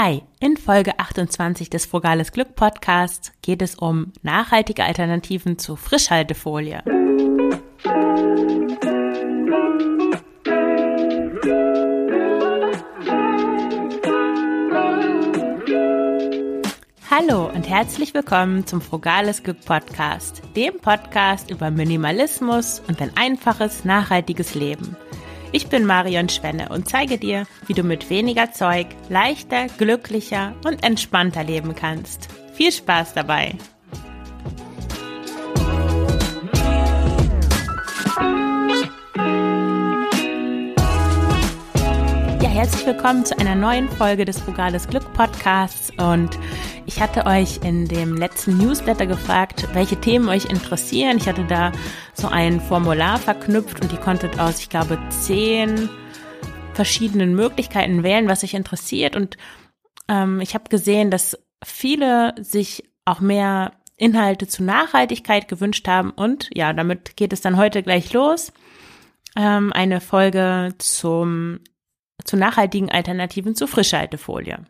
Hi, in Folge 28 des Frugales Glück Podcasts geht es um nachhaltige Alternativen zu Frischhaltefolie. Hallo und herzlich willkommen zum Frugales Glück Podcast, dem Podcast über Minimalismus und ein einfaches, nachhaltiges Leben. Ich bin Marion Schwenne und zeige dir, wie du mit weniger Zeug leichter, glücklicher und entspannter leben kannst. Viel Spaß dabei! Ja, herzlich willkommen zu einer neuen Folge des Frugales Glück Podcasts und ich hatte euch in dem letzten Newsletter gefragt, welche Themen euch interessieren. Ich hatte da so ein Formular verknüpft und ihr konntet aus, ich glaube, zehn verschiedenen Möglichkeiten wählen, was euch interessiert. Und ähm, ich habe gesehen, dass viele sich auch mehr Inhalte zu Nachhaltigkeit gewünscht haben. Und ja, damit geht es dann heute gleich los. Ähm, eine Folge zum, zu nachhaltigen Alternativen zu Frischhaltefolie.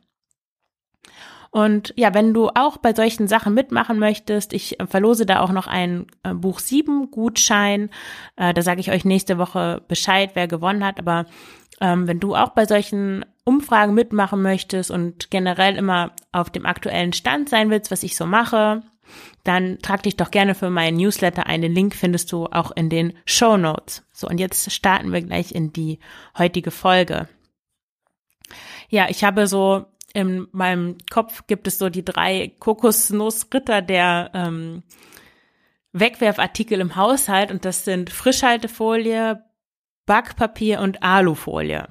Und ja, wenn du auch bei solchen Sachen mitmachen möchtest, ich äh, verlose da auch noch einen äh, Buch 7 Gutschein. Äh, da sage ich euch nächste Woche Bescheid, wer gewonnen hat. Aber ähm, wenn du auch bei solchen Umfragen mitmachen möchtest und generell immer auf dem aktuellen Stand sein willst, was ich so mache, dann trag dich doch gerne für meinen Newsletter ein. Den Link findest du auch in den Show Notes. So, und jetzt starten wir gleich in die heutige Folge. Ja, ich habe so in meinem Kopf gibt es so die drei Kokosnussritter der ähm, Wegwerfartikel im Haushalt und das sind Frischhaltefolie, Backpapier und Alufolie.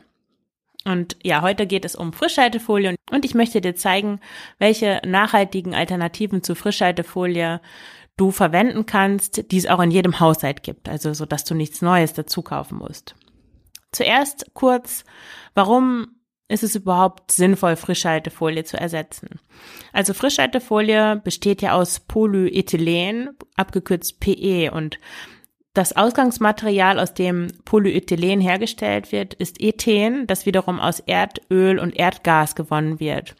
Und ja, heute geht es um Frischhaltefolie und ich möchte dir zeigen, welche nachhaltigen Alternativen zu Frischhaltefolie du verwenden kannst, die es auch in jedem Haushalt gibt, also so, dass du nichts Neues dazu kaufen musst. Zuerst kurz, warum ist es überhaupt sinnvoll, Frischhaltefolie zu ersetzen? Also Frischhaltefolie besteht ja aus Polyethylen, abgekürzt PE und das Ausgangsmaterial, aus dem Polyethylen hergestellt wird, ist Ethen, das wiederum aus Erdöl und Erdgas gewonnen wird.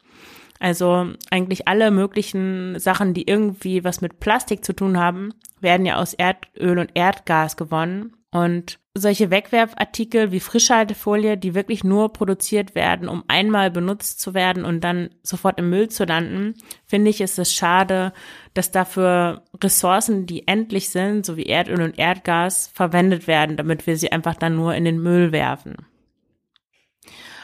Also eigentlich alle möglichen Sachen, die irgendwie was mit Plastik zu tun haben, werden ja aus Erdöl und Erdgas gewonnen. Und solche Wegwerfartikel wie Frischhaltefolie, die wirklich nur produziert werden, um einmal benutzt zu werden und dann sofort im Müll zu landen, finde ich, ist es schade, dass dafür Ressourcen, die endlich sind, so wie Erdöl und Erdgas, verwendet werden, damit wir sie einfach dann nur in den Müll werfen.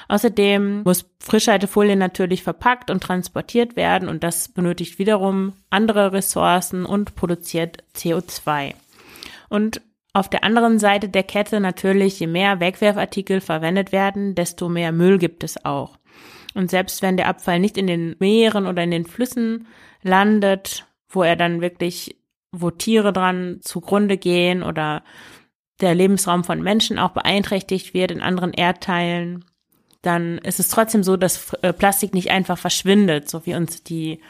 Außerdem muss Frischhaltefolie natürlich verpackt und transportiert werden und das benötigt wiederum andere Ressourcen und produziert CO2. Und auf der anderen Seite der Kette natürlich, je mehr Wegwerfartikel verwendet werden, desto mehr Müll gibt es auch. Und selbst wenn der Abfall nicht in den Meeren oder in den Flüssen landet, wo er dann wirklich, wo Tiere dran zugrunde gehen oder der Lebensraum von Menschen auch beeinträchtigt wird in anderen Erdteilen, dann ist es trotzdem so, dass äh, Plastik nicht einfach verschwindet, so wie uns die,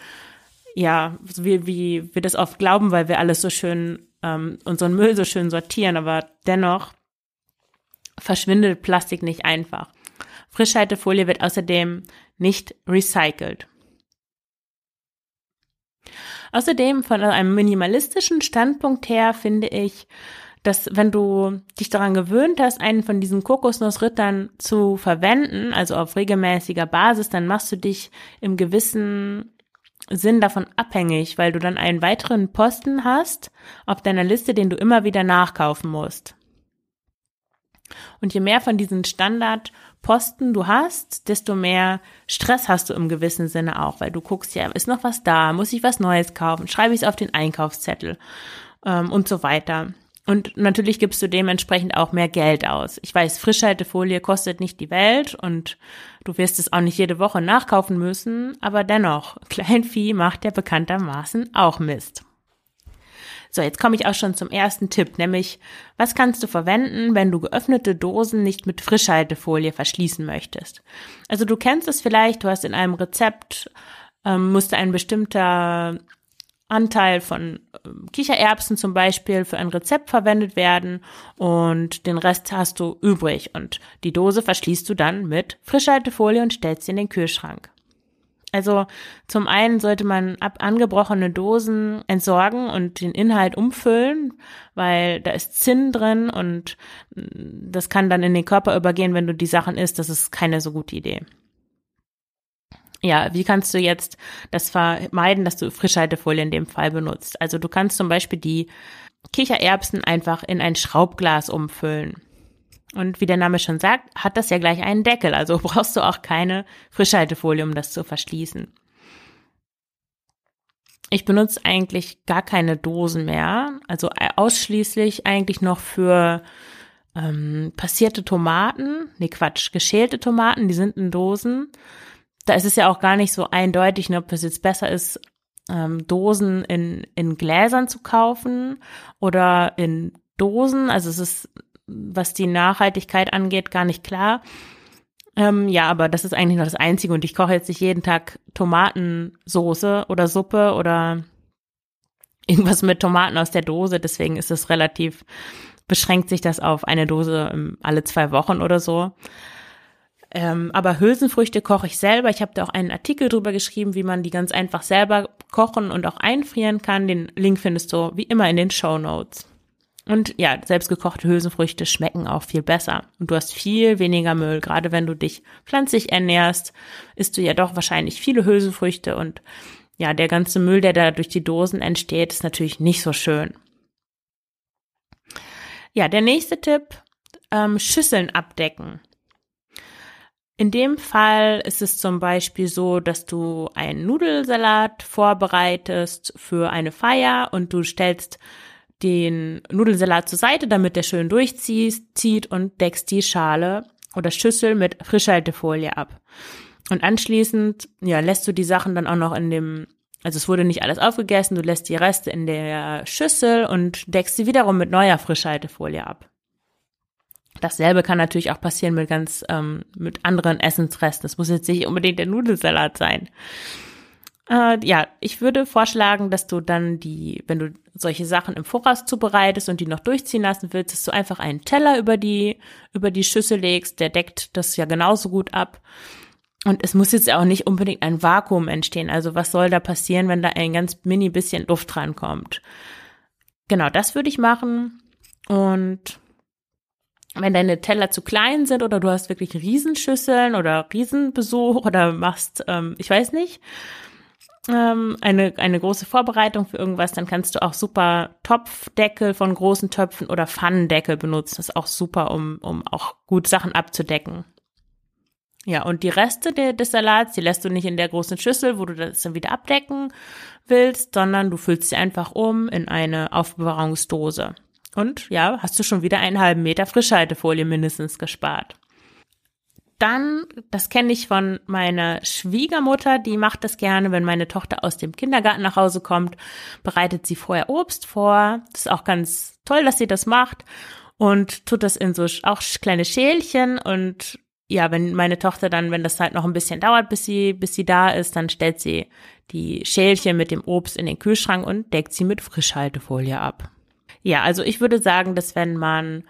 ja, so wie, wie wir das oft glauben, weil wir alles so schön ähm, unseren Müll so schön sortieren, aber dennoch verschwindet Plastik nicht einfach. Frischhaltefolie wird außerdem nicht recycelt. Außerdem von einem minimalistischen Standpunkt her finde ich, dass wenn du dich daran gewöhnt hast, einen von diesen Kokosnussrittern zu verwenden, also auf regelmäßiger Basis, dann machst du dich im gewissen Sinn davon abhängig, weil du dann einen weiteren Posten hast auf deiner Liste, den du immer wieder nachkaufen musst. Und je mehr von diesen Standardposten du hast, desto mehr Stress hast du im gewissen Sinne auch, weil du guckst, ja, ist noch was da, muss ich was Neues kaufen, schreibe ich es auf den Einkaufszettel ähm, und so weiter. Und natürlich gibst du dementsprechend auch mehr Geld aus. Ich weiß, Frischhaltefolie kostet nicht die Welt und du wirst es auch nicht jede Woche nachkaufen müssen, aber dennoch, Kleinvieh macht ja bekanntermaßen auch Mist. So, jetzt komme ich auch schon zum ersten Tipp, nämlich, was kannst du verwenden, wenn du geöffnete Dosen nicht mit Frischhaltefolie verschließen möchtest? Also du kennst es vielleicht, du hast in einem Rezept, ähm, musste ein bestimmter Anteil von ähm, Kichererbsen zum Beispiel für ein Rezept verwendet werden und den Rest hast du übrig und die Dose verschließt du dann mit Frischhaltefolie und stellst sie in den Kühlschrank. Also zum einen sollte man ab angebrochene Dosen entsorgen und den Inhalt umfüllen, weil da ist Zinn drin und mm, das kann dann in den Körper übergehen, wenn du die Sachen isst. Das ist keine so gute Idee. Ja, wie kannst du jetzt das vermeiden, dass du Frischhaltefolie in dem Fall benutzt? Also du kannst zum Beispiel die Kichererbsen einfach in ein Schraubglas umfüllen. Und wie der Name schon sagt, hat das ja gleich einen Deckel, also brauchst du auch keine Frischhaltefolie, um das zu verschließen. Ich benutze eigentlich gar keine Dosen mehr, also ausschließlich eigentlich noch für ähm, passierte Tomaten, nee Quatsch, geschälte Tomaten, die sind in Dosen. Da ist es ja auch gar nicht so eindeutig, ne, ob es jetzt besser ist, ähm, Dosen in, in Gläsern zu kaufen oder in Dosen. Also es ist was die Nachhaltigkeit angeht, gar nicht klar. Ähm, ja, aber das ist eigentlich noch das Einzige und ich koche jetzt nicht jeden Tag Tomatensoße oder Suppe oder irgendwas mit Tomaten aus der Dose. Deswegen ist es relativ, beschränkt sich das auf eine Dose alle zwei Wochen oder so. Ähm, aber Hülsenfrüchte koche ich selber. Ich habe da auch einen Artikel drüber geschrieben, wie man die ganz einfach selber kochen und auch einfrieren kann. Den Link findest du wie immer in den Show Notes. Und ja, selbstgekochte Hülsenfrüchte schmecken auch viel besser. Und du hast viel weniger Müll. Gerade wenn du dich pflanzlich ernährst, isst du ja doch wahrscheinlich viele Hülsenfrüchte und ja, der ganze Müll, der da durch die Dosen entsteht, ist natürlich nicht so schön. Ja, der nächste Tipp, ähm, Schüsseln abdecken. In dem Fall ist es zum Beispiel so, dass du einen Nudelsalat vorbereitest für eine Feier und du stellst den Nudelsalat zur Seite, damit der schön durchzieht und deckst die Schale oder Schüssel mit Frischhaltefolie ab. Und anschließend, ja, lässt du die Sachen dann auch noch in dem, also es wurde nicht alles aufgegessen, du lässt die Reste in der Schüssel und deckst sie wiederum mit neuer Frischhaltefolie ab. Dasselbe kann natürlich auch passieren mit ganz, ähm, mit anderen Essensresten. Das muss jetzt nicht unbedingt der Nudelsalat sein. Äh, ja, ich würde vorschlagen, dass du dann die, wenn du solche Sachen im Voraus zubereitest und die noch durchziehen lassen willst, dass du einfach einen Teller über die, über die Schüssel legst, der deckt das ja genauso gut ab. Und es muss jetzt auch nicht unbedingt ein Vakuum entstehen. Also was soll da passieren, wenn da ein ganz mini bisschen Luft dran kommt? Genau, das würde ich machen. Und wenn deine Teller zu klein sind oder du hast wirklich Riesenschüsseln oder Riesenbesuch oder machst, ähm, ich weiß nicht, ähm, eine, eine große Vorbereitung für irgendwas, dann kannst du auch super Topfdeckel von großen Töpfen oder Pfannendeckel benutzen. Das ist auch super, um, um auch gut Sachen abzudecken. Ja, und die Reste de, des Salats, die lässt du nicht in der großen Schüssel, wo du das dann wieder abdecken willst, sondern du füllst sie einfach um in eine Aufbewahrungsdose. Und ja, hast du schon wieder einen halben Meter Frischhaltefolie mindestens gespart dann, das kenne ich von meiner Schwiegermutter, die macht das gerne, wenn meine Tochter aus dem Kindergarten nach Hause kommt, bereitet sie vorher Obst vor. Das ist auch ganz toll, dass sie das macht und tut das in so auch kleine Schälchen und ja, wenn meine Tochter dann, wenn das halt noch ein bisschen dauert, bis sie, bis sie da ist, dann stellt sie die Schälchen mit dem Obst in den Kühlschrank und deckt sie mit Frischhaltefolie ab. Ja, also ich würde sagen, dass wenn man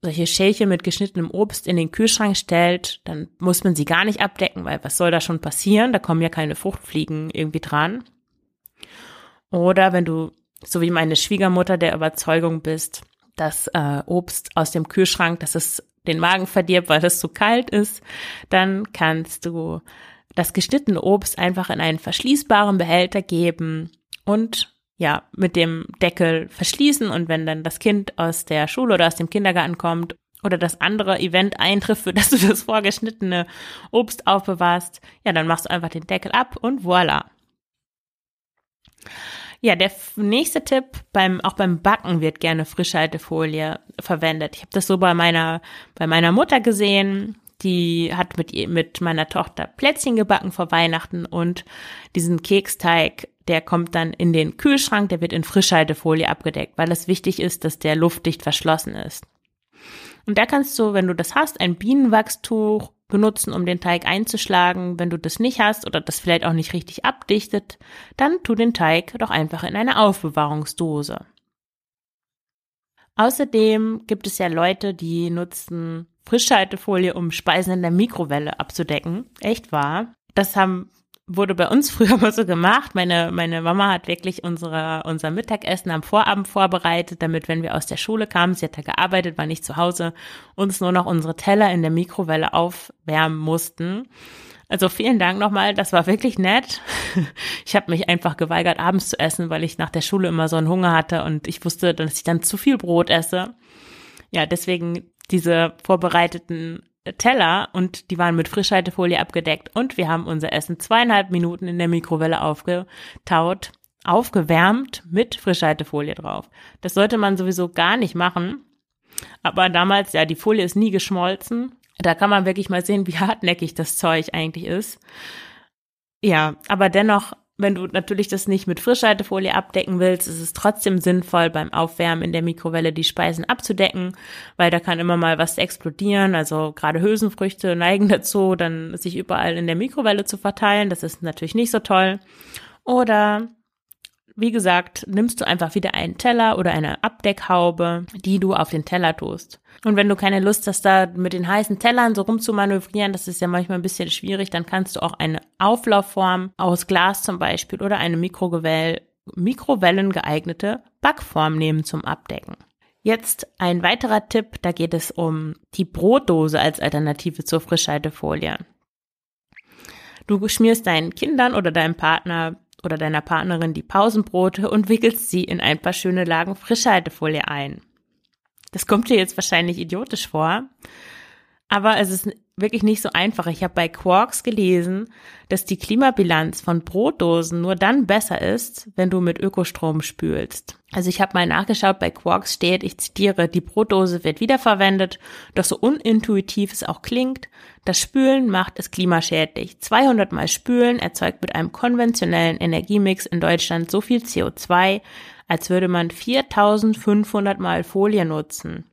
solche Schälchen mit geschnittenem Obst in den Kühlschrank stellt, dann muss man sie gar nicht abdecken, weil was soll da schon passieren? Da kommen ja keine Fruchtfliegen irgendwie dran. Oder wenn du, so wie meine Schwiegermutter, der Überzeugung bist, dass äh, Obst aus dem Kühlschrank, dass es den Magen verdirbt, weil es zu kalt ist, dann kannst du das geschnittene Obst einfach in einen verschließbaren Behälter geben und ja, mit dem Deckel verschließen und wenn dann das Kind aus der Schule oder aus dem Kindergarten kommt oder das andere Event eintrifft, für das du das vorgeschnittene Obst aufbewahrst, ja, dann machst du einfach den Deckel ab und voila. Ja, der nächste Tipp, beim, auch beim Backen wird gerne Frischhaltefolie verwendet. Ich habe das so bei meiner, bei meiner Mutter gesehen. Die hat mit, mit meiner Tochter Plätzchen gebacken vor Weihnachten und diesen Keksteig der kommt dann in den Kühlschrank, der wird in Frischhaltefolie abgedeckt, weil es wichtig ist, dass der luftdicht verschlossen ist. Und da kannst du, wenn du das hast, ein Bienenwachstuch benutzen, um den Teig einzuschlagen. Wenn du das nicht hast oder das vielleicht auch nicht richtig abdichtet, dann tu den Teig doch einfach in eine Aufbewahrungsdose. Außerdem gibt es ja Leute, die nutzen Frischhaltefolie, um Speisen in der Mikrowelle abzudecken. Echt wahr. Das haben wurde bei uns früher mal so gemacht. Meine, meine Mama hat wirklich unsere, unser Mittagessen am Vorabend vorbereitet, damit, wenn wir aus der Schule kamen, sie hat da gearbeitet, war nicht zu Hause, uns nur noch unsere Teller in der Mikrowelle aufwärmen mussten. Also vielen Dank nochmal, das war wirklich nett. Ich habe mich einfach geweigert, abends zu essen, weil ich nach der Schule immer so einen Hunger hatte und ich wusste, dass ich dann zu viel Brot esse. Ja, deswegen diese vorbereiteten Teller und die waren mit Frischhaltefolie abgedeckt und wir haben unser Essen zweieinhalb Minuten in der Mikrowelle aufgetaut, aufgewärmt mit Frischhaltefolie drauf. Das sollte man sowieso gar nicht machen. Aber damals, ja, die Folie ist nie geschmolzen. Da kann man wirklich mal sehen, wie hartnäckig das Zeug eigentlich ist. Ja, aber dennoch wenn du natürlich das nicht mit Frischhaltefolie abdecken willst, ist es trotzdem sinnvoll, beim Aufwärmen in der Mikrowelle die Speisen abzudecken, weil da kann immer mal was explodieren. Also gerade Hülsenfrüchte neigen dazu, dann sich überall in der Mikrowelle zu verteilen. Das ist natürlich nicht so toll. Oder wie gesagt, nimmst du einfach wieder einen Teller oder eine Abdeckhaube, die du auf den Teller tust. Und wenn du keine Lust hast, da mit den heißen Tellern so rumzumanövrieren, das ist ja manchmal ein bisschen schwierig, dann kannst du auch eine Auflaufform aus Glas zum Beispiel oder eine Mikrowell Mikrowellen geeignete Backform nehmen zum Abdecken. Jetzt ein weiterer Tipp, da geht es um die Brotdose als Alternative zur Frischhaltefolie. Du schmierst deinen Kindern oder deinem Partner oder deiner Partnerin die Pausenbrote und wickelst sie in ein paar schöne Lagen Frischhaltefolie ein. Das kommt dir jetzt wahrscheinlich idiotisch vor, aber es ist wirklich nicht so einfach. Ich habe bei Quarks gelesen, dass die Klimabilanz von Brotdosen nur dann besser ist, wenn du mit Ökostrom spülst. Also ich habe mal nachgeschaut, bei Quarks steht, ich zitiere, die Brotdose wird wiederverwendet, doch so unintuitiv es auch klingt, das Spülen macht es klimaschädlich. 200 mal Spülen erzeugt mit einem konventionellen Energiemix in Deutschland so viel CO2, als würde man 4500 mal Folie nutzen.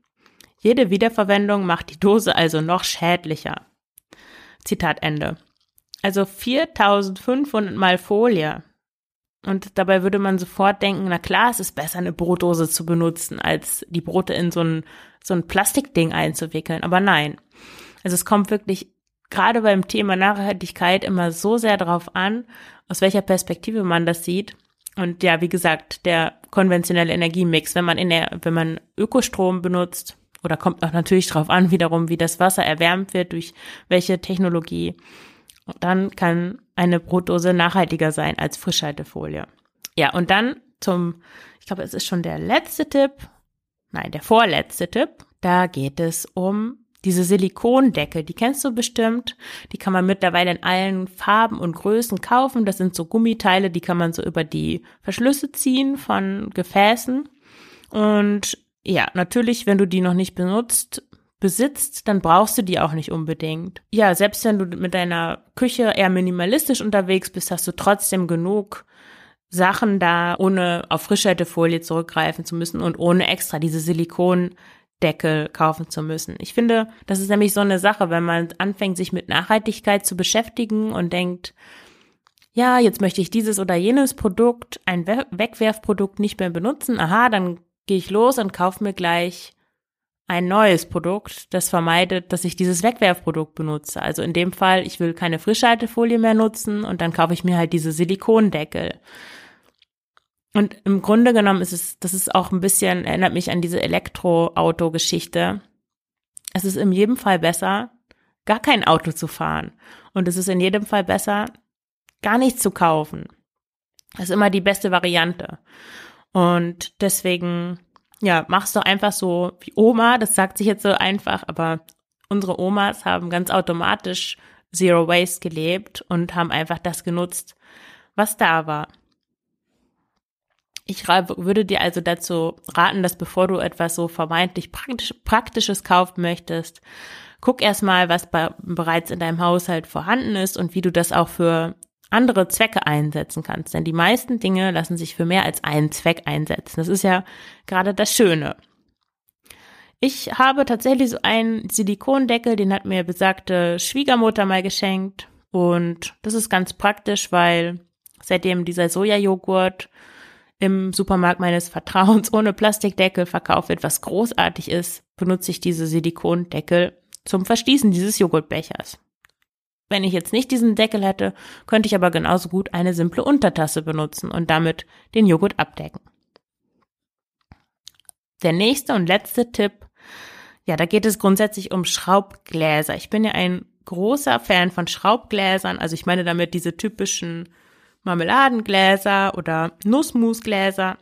Jede Wiederverwendung macht die Dose also noch schädlicher. Zitat Ende. Also 4500 mal Folie. Und dabei würde man sofort denken, na klar, es ist besser, eine Brotdose zu benutzen, als die Brote in so ein, so ein Plastikding einzuwickeln. Aber nein. Also es kommt wirklich gerade beim Thema Nachhaltigkeit immer so sehr darauf an, aus welcher Perspektive man das sieht. Und ja, wie gesagt, der konventionelle Energiemix, wenn man in der, wenn man Ökostrom benutzt, oder kommt auch natürlich darauf an, wiederum, wie das Wasser erwärmt wird, durch welche Technologie. Dann kann eine Brotdose nachhaltiger sein als Frischhaltefolie. Ja, und dann zum, ich glaube, es ist schon der letzte Tipp, nein, der vorletzte Tipp. Da geht es um diese Silikondeckel, die kennst du bestimmt. Die kann man mittlerweile in allen Farben und Größen kaufen. Das sind so Gummiteile, die kann man so über die Verschlüsse ziehen von Gefäßen. Und ja, natürlich, wenn du die noch nicht benutzt, besitzt, dann brauchst du die auch nicht unbedingt. Ja, selbst wenn du mit deiner Küche eher minimalistisch unterwegs bist, hast du trotzdem genug Sachen da, ohne auf Frischhaltefolie zurückgreifen zu müssen und ohne extra diese Silikondeckel kaufen zu müssen. Ich finde, das ist nämlich so eine Sache, wenn man anfängt, sich mit Nachhaltigkeit zu beschäftigen und denkt, ja, jetzt möchte ich dieses oder jenes Produkt, ein Wegwerfprodukt nicht mehr benutzen. Aha, dann gehe ich los und kaufe mir gleich ein neues Produkt, das vermeidet, dass ich dieses Wegwerfprodukt benutze. Also in dem Fall, ich will keine Frischhaltefolie mehr nutzen und dann kaufe ich mir halt diese Silikondeckel. Und im Grunde genommen ist es, das ist auch ein bisschen, erinnert mich an diese Elektroauto-Geschichte. Es ist in jedem Fall besser, gar kein Auto zu fahren. Und es ist in jedem Fall besser, gar nichts zu kaufen. Das ist immer die beste Variante. Und deswegen, ja, machst du einfach so wie Oma, das sagt sich jetzt so einfach, aber unsere Omas haben ganz automatisch Zero Waste gelebt und haben einfach das genutzt, was da war. Ich würde dir also dazu raten, dass bevor du etwas so vermeintlich praktisch, Praktisches kaufen möchtest, guck erstmal, was bereits in deinem Haushalt vorhanden ist und wie du das auch für andere Zwecke einsetzen kannst. Denn die meisten Dinge lassen sich für mehr als einen Zweck einsetzen. Das ist ja gerade das Schöne. Ich habe tatsächlich so einen Silikondeckel, den hat mir besagte Schwiegermutter mal geschenkt. Und das ist ganz praktisch, weil seitdem dieser Sojajoghurt im Supermarkt meines Vertrauens ohne Plastikdeckel verkauft wird, was großartig ist, benutze ich diese Silikondeckel zum Verschließen dieses Joghurtbechers. Wenn ich jetzt nicht diesen Deckel hätte, könnte ich aber genauso gut eine simple Untertasse benutzen und damit den Joghurt abdecken. Der nächste und letzte Tipp, ja, da geht es grundsätzlich um Schraubgläser. Ich bin ja ein großer Fan von Schraubgläsern. Also ich meine damit diese typischen Marmeladengläser oder Nussmusgläser,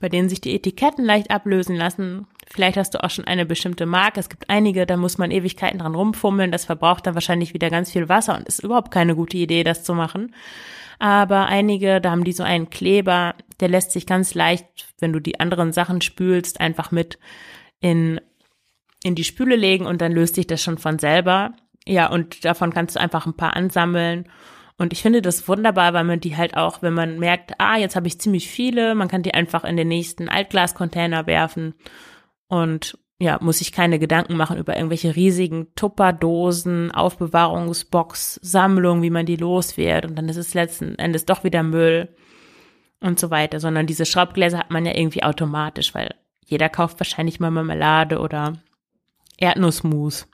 bei denen sich die Etiketten leicht ablösen lassen. Vielleicht hast du auch schon eine bestimmte Marke. Es gibt einige, da muss man Ewigkeiten dran rumfummeln. Das verbraucht dann wahrscheinlich wieder ganz viel Wasser und ist überhaupt keine gute Idee, das zu machen. Aber einige, da haben die so einen Kleber, der lässt sich ganz leicht, wenn du die anderen Sachen spülst, einfach mit in, in die Spüle legen und dann löst sich das schon von selber. Ja, und davon kannst du einfach ein paar ansammeln. Und ich finde das wunderbar, weil man die halt auch, wenn man merkt, ah, jetzt habe ich ziemlich viele, man kann die einfach in den nächsten Altglascontainer werfen. Und ja, muss ich keine Gedanken machen über irgendwelche riesigen Tupperdosen, Aufbewahrungsbox, Sammlung, wie man die los wird und dann ist es letzten Endes doch wieder Müll und so weiter, sondern diese Schraubgläser hat man ja irgendwie automatisch, weil jeder kauft wahrscheinlich mal Marmelade oder Erdnussmus.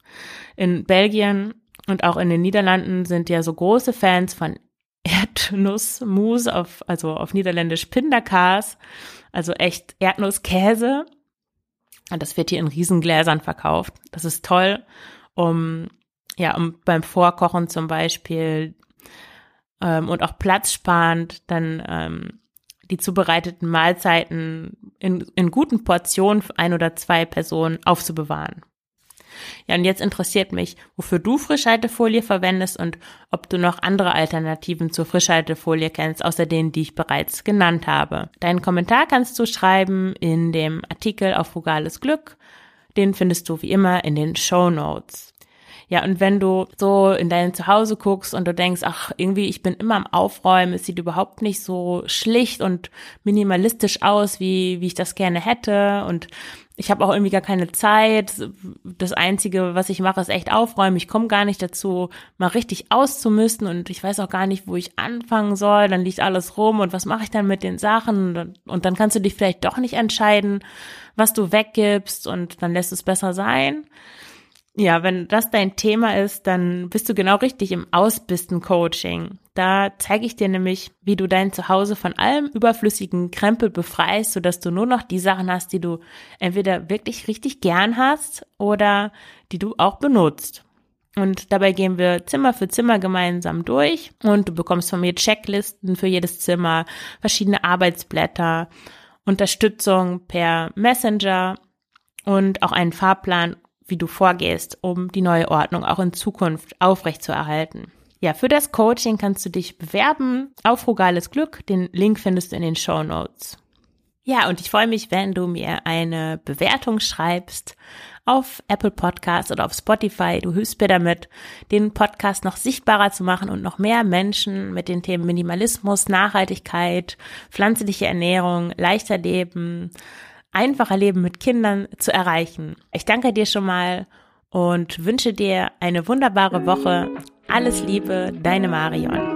In Belgien und auch in den Niederlanden sind ja so große Fans von Erdnussmus auf, also auf Niederländisch Pinderkaas, also echt Erdnusskäse. Und das wird hier in Riesengläsern verkauft. Das ist toll, um, ja, um beim Vorkochen zum Beispiel ähm, und auch platzsparend dann ähm, die zubereiteten Mahlzeiten in, in guten Portionen für ein oder zwei Personen aufzubewahren. Ja, und jetzt interessiert mich, wofür du Frischhaltefolie verwendest und ob du noch andere Alternativen zur Frischhaltefolie kennst, außer denen, die ich bereits genannt habe. Deinen Kommentar kannst du schreiben in dem Artikel auf Frugales Glück. Den findest du wie immer in den Show Notes. Ja, und wenn du so in dein Zuhause guckst und du denkst, ach, irgendwie, ich bin immer am Aufräumen, es sieht überhaupt nicht so schlicht und minimalistisch aus, wie, wie ich das gerne hätte und ich habe auch irgendwie gar keine Zeit. Das Einzige, was ich mache, ist echt aufräumen. Ich komme gar nicht dazu, mal richtig auszumisten und ich weiß auch gar nicht, wo ich anfangen soll. Dann liegt alles rum und was mache ich dann mit den Sachen? Und dann kannst du dich vielleicht doch nicht entscheiden, was du weggibst und dann lässt es besser sein. Ja, wenn das dein Thema ist, dann bist du genau richtig im Ausbisten-Coaching. Da zeige ich dir nämlich, wie du dein Zuhause von allem überflüssigen Krempel befreist, sodass du nur noch die Sachen hast, die du entweder wirklich richtig gern hast oder die du auch benutzt. Und dabei gehen wir Zimmer für Zimmer gemeinsam durch und du bekommst von mir Checklisten für jedes Zimmer, verschiedene Arbeitsblätter, Unterstützung per Messenger und auch einen Fahrplan wie du vorgehst, um die neue Ordnung auch in Zukunft aufrechtzuerhalten. Ja, für das Coaching kannst du dich bewerben auf Frugales Glück. Den Link findest du in den Show Notes. Ja, und ich freue mich, wenn du mir eine Bewertung schreibst auf Apple Podcasts oder auf Spotify. Du hilfst mir damit, den Podcast noch sichtbarer zu machen und noch mehr Menschen mit den Themen Minimalismus, Nachhaltigkeit, pflanzliche Ernährung, leichter Leben, einfacher Leben mit Kindern zu erreichen. Ich danke dir schon mal und wünsche dir eine wunderbare Woche. Alles Liebe, deine Marion.